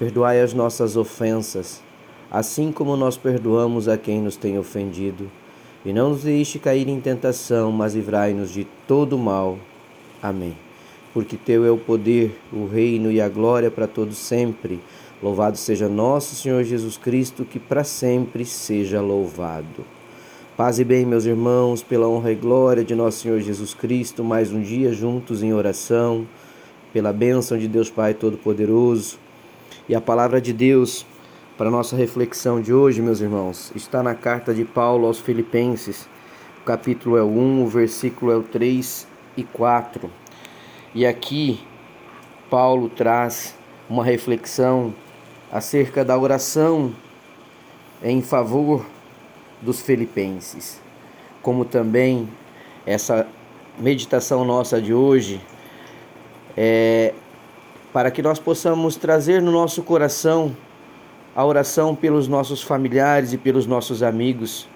Perdoai as nossas ofensas, assim como nós perdoamos a quem nos tem ofendido. E não nos deixe cair em tentação, mas livrai-nos de todo mal. Amém. Porque Teu é o poder, o reino e a glória para todos sempre. Louvado seja nosso Senhor Jesus Cristo, que para sempre seja louvado. Paz e bem, meus irmãos, pela honra e glória de nosso Senhor Jesus Cristo, mais um dia juntos em oração, pela bênção de Deus Pai Todo-Poderoso e a palavra de Deus para nossa reflexão de hoje, meus irmãos, está na carta de Paulo aos Filipenses. O capítulo é o 1, o versículo é o 3 e 4. E aqui Paulo traz uma reflexão acerca da oração em favor dos filipenses, como também essa meditação nossa de hoje é para que nós possamos trazer no nosso coração a oração pelos nossos familiares e pelos nossos amigos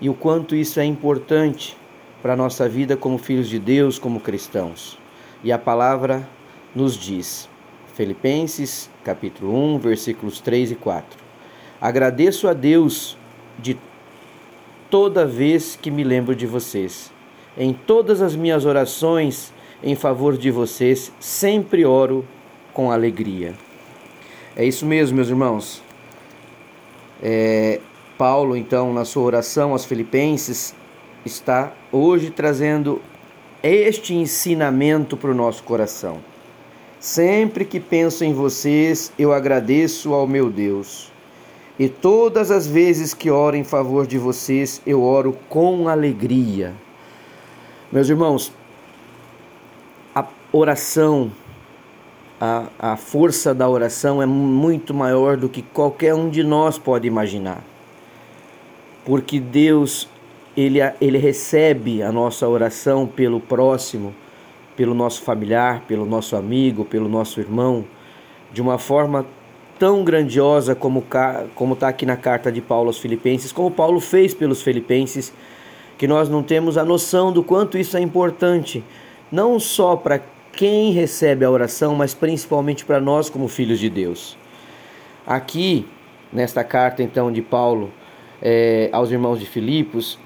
e o quanto isso é importante para a nossa vida como filhos de Deus, como cristãos. E a palavra nos diz, Filipenses capítulo 1, versículos 3 e 4. Agradeço a Deus de toda vez que me lembro de vocês. Em todas as minhas orações em favor de vocês, sempre oro com alegria. É isso mesmo, meus irmãos. É, Paulo, então, na sua oração aos Filipenses, está hoje trazendo este ensinamento para o nosso coração. Sempre que penso em vocês, eu agradeço ao meu Deus. E todas as vezes que oro em favor de vocês, eu oro com alegria. Meus irmãos, a oração a, a força da oração é muito maior do que qualquer um de nós pode imaginar. Porque Deus, ele, ele recebe a nossa oração pelo próximo, pelo nosso familiar, pelo nosso amigo, pelo nosso irmão, de uma forma tão grandiosa como está aqui na carta de Paulo aos Filipenses, como Paulo fez pelos Filipenses, que nós não temos a noção do quanto isso é importante, não só para quem recebe a oração, mas principalmente para nós como filhos de Deus. Aqui, nesta carta então de Paulo é, aos irmãos de Filipos,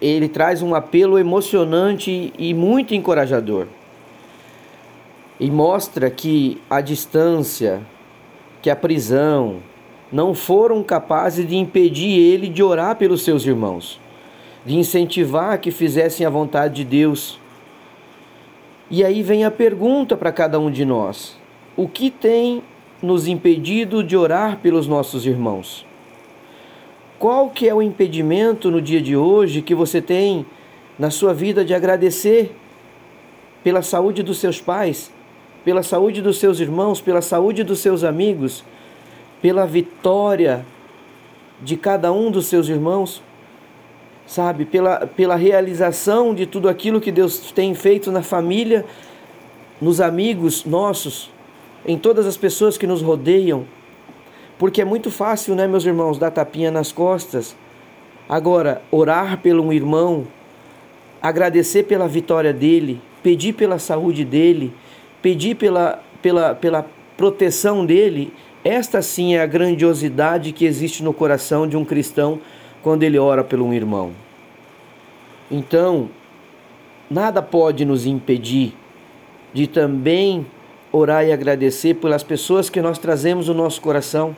ele traz um apelo emocionante e muito encorajador. E mostra que a distância, que a prisão, não foram capazes de impedir ele de orar pelos seus irmãos, de incentivar que fizessem a vontade de Deus e aí vem a pergunta para cada um de nós: o que tem nos impedido de orar pelos nossos irmãos? Qual que é o impedimento no dia de hoje que você tem na sua vida de agradecer pela saúde dos seus pais, pela saúde dos seus irmãos, pela saúde dos seus amigos, pela vitória de cada um dos seus irmãos? Sabe, pela, pela realização de tudo aquilo que Deus tem feito na família, nos amigos nossos, em todas as pessoas que nos rodeiam. Porque é muito fácil, né, meus irmãos, dar tapinha nas costas. Agora, orar pelo um irmão, agradecer pela vitória dele, pedir pela saúde dele, pedir pela, pela, pela proteção dele, esta sim é a grandiosidade que existe no coração de um cristão quando ele ora pelo um irmão. Então, nada pode nos impedir de também orar e agradecer pelas pessoas que nós trazemos no nosso coração.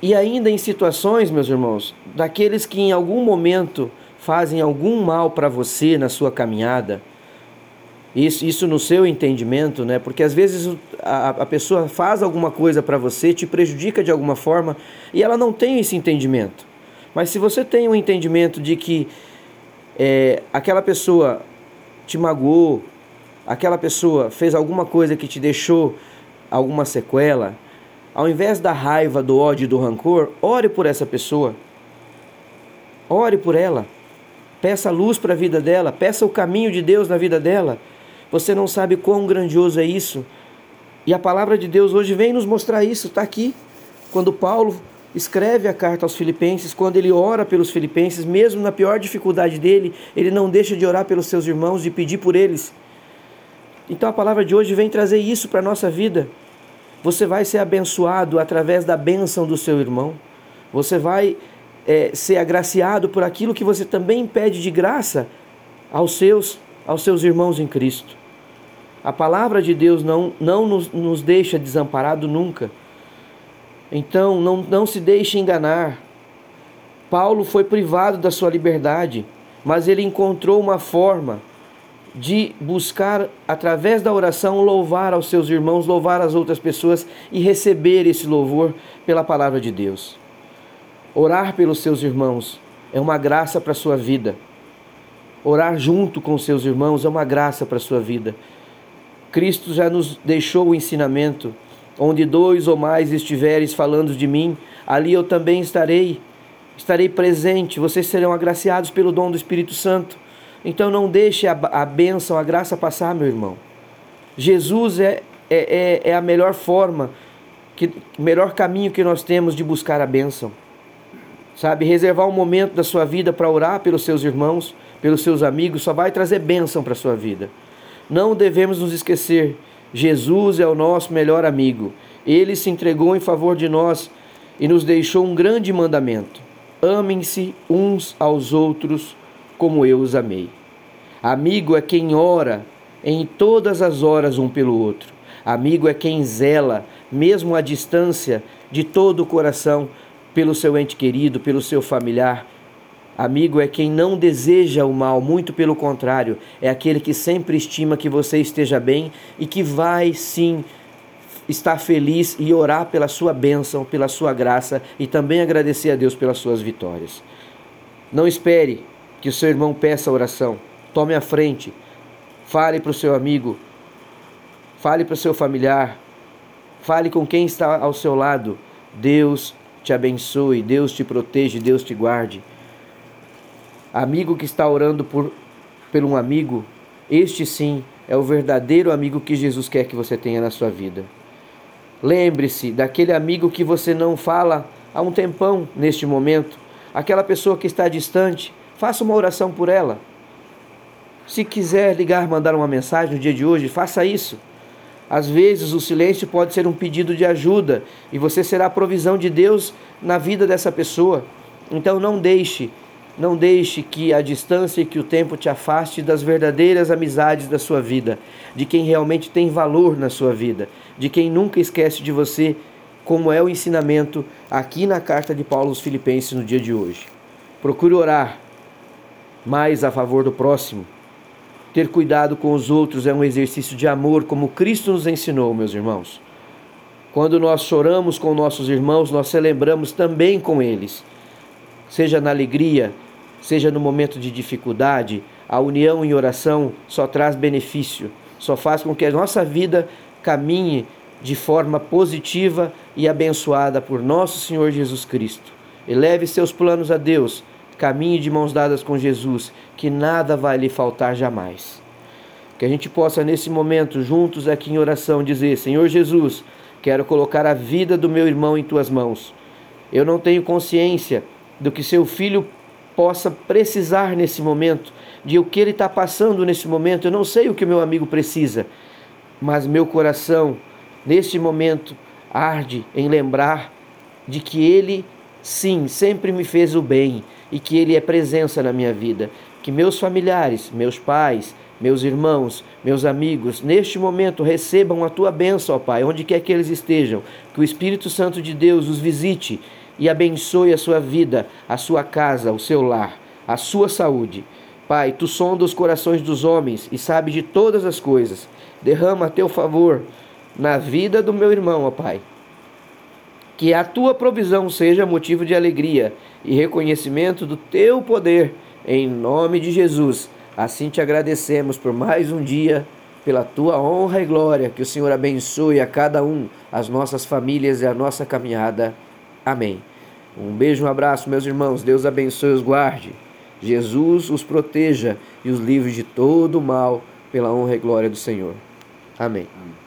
E ainda em situações, meus irmãos, daqueles que em algum momento fazem algum mal para você na sua caminhada, isso, isso no seu entendimento, né? Porque às vezes a, a pessoa faz alguma coisa para você, te prejudica de alguma forma e ela não tem esse entendimento. Mas se você tem um entendimento de que é, aquela pessoa te magoou, aquela pessoa fez alguma coisa que te deixou alguma sequela, ao invés da raiva, do ódio e do rancor, ore por essa pessoa. Ore por ela. Peça luz para a vida dela, peça o caminho de Deus na vida dela. Você não sabe quão grandioso é isso. E a palavra de Deus hoje vem nos mostrar isso, está aqui. Quando Paulo escreve a carta aos Filipenses, quando ele ora pelos Filipenses, mesmo na pior dificuldade dele, ele não deixa de orar pelos seus irmãos, de pedir por eles. Então a palavra de hoje vem trazer isso para a nossa vida. Você vai ser abençoado através da bênção do seu irmão. Você vai é, ser agraciado por aquilo que você também pede de graça aos seus, aos seus irmãos em Cristo. A palavra de Deus não, não nos, nos deixa desamparado nunca. Então, não, não se deixe enganar. Paulo foi privado da sua liberdade, mas ele encontrou uma forma de buscar, através da oração, louvar aos seus irmãos, louvar as outras pessoas e receber esse louvor pela palavra de Deus. Orar pelos seus irmãos é uma graça para a sua vida. Orar junto com seus irmãos é uma graça para a sua vida. Cristo já nos deixou o ensinamento: onde dois ou mais estiveres falando de mim, ali eu também estarei. Estarei presente, vocês serão agraciados pelo dom do Espírito Santo. Então não deixe a, a bênção, a graça passar, meu irmão. Jesus é, é, é, é a melhor forma, que, melhor caminho que nós temos de buscar a bênção. Sabe, reservar um momento da sua vida para orar pelos seus irmãos, pelos seus amigos, só vai trazer bênção para a sua vida. Não devemos nos esquecer, Jesus é o nosso melhor amigo. Ele se entregou em favor de nós e nos deixou um grande mandamento: amem-se uns aos outros como eu os amei. Amigo é quem ora em todas as horas um pelo outro. Amigo é quem zela, mesmo à distância, de todo o coração, pelo seu ente querido, pelo seu familiar. Amigo é quem não deseja o mal, muito pelo contrário, é aquele que sempre estima que você esteja bem e que vai sim estar feliz e orar pela sua bênção, pela sua graça e também agradecer a Deus pelas suas vitórias. Não espere que o seu irmão peça oração. Tome a frente. Fale para o seu amigo. Fale para o seu familiar. Fale com quem está ao seu lado. Deus te abençoe, Deus te protege, Deus te guarde. Amigo que está orando por, por um amigo, este sim é o verdadeiro amigo que Jesus quer que você tenha na sua vida. Lembre-se daquele amigo que você não fala há um tempão neste momento, aquela pessoa que está distante, faça uma oração por ela. Se quiser ligar, mandar uma mensagem no dia de hoje, faça isso. Às vezes o silêncio pode ser um pedido de ajuda e você será a provisão de Deus na vida dessa pessoa. Então não deixe, não deixe que a distância e que o tempo te afaste das verdadeiras amizades da sua vida, de quem realmente tem valor na sua vida, de quem nunca esquece de você, como é o ensinamento aqui na carta de Paulo aos Filipenses no dia de hoje. Procure orar mais a favor do próximo. Ter cuidado com os outros é um exercício de amor, como Cristo nos ensinou, meus irmãos. Quando nós choramos com nossos irmãos, nós celebramos também com eles. Seja na alegria, seja no momento de dificuldade, a união em oração só traz benefício, só faz com que a nossa vida caminhe de forma positiva e abençoada por nosso Senhor Jesus Cristo. Eleve seus planos a Deus Caminhe de mãos dadas com Jesus, que nada vai lhe faltar jamais. Que a gente possa, nesse momento, juntos aqui em oração, dizer: Senhor Jesus, quero colocar a vida do meu irmão em tuas mãos. Eu não tenho consciência do que seu filho possa precisar nesse momento, de o que ele está passando nesse momento. Eu não sei o que o meu amigo precisa, mas meu coração, neste momento, arde em lembrar de que ele, sim, sempre me fez o bem e que Ele é presença na minha vida. Que meus familiares, meus pais, meus irmãos, meus amigos, neste momento recebam a tua bênção, ó Pai, onde quer que eles estejam. Que o Espírito Santo de Deus os visite e abençoe a sua vida, a sua casa, o seu lar, a sua saúde. Pai, tu sonda os corações dos homens e sabe de todas as coisas. Derrama teu favor na vida do meu irmão, ó Pai. Que a tua provisão seja motivo de alegria e reconhecimento do teu poder, em nome de Jesus. Assim te agradecemos por mais um dia pela tua honra e glória. Que o Senhor abençoe a cada um, as nossas famílias e a nossa caminhada. Amém. Um beijo, um abraço, meus irmãos. Deus abençoe os guarde. Jesus os proteja e os livre de todo mal, pela honra e glória do Senhor. Amém. Amém.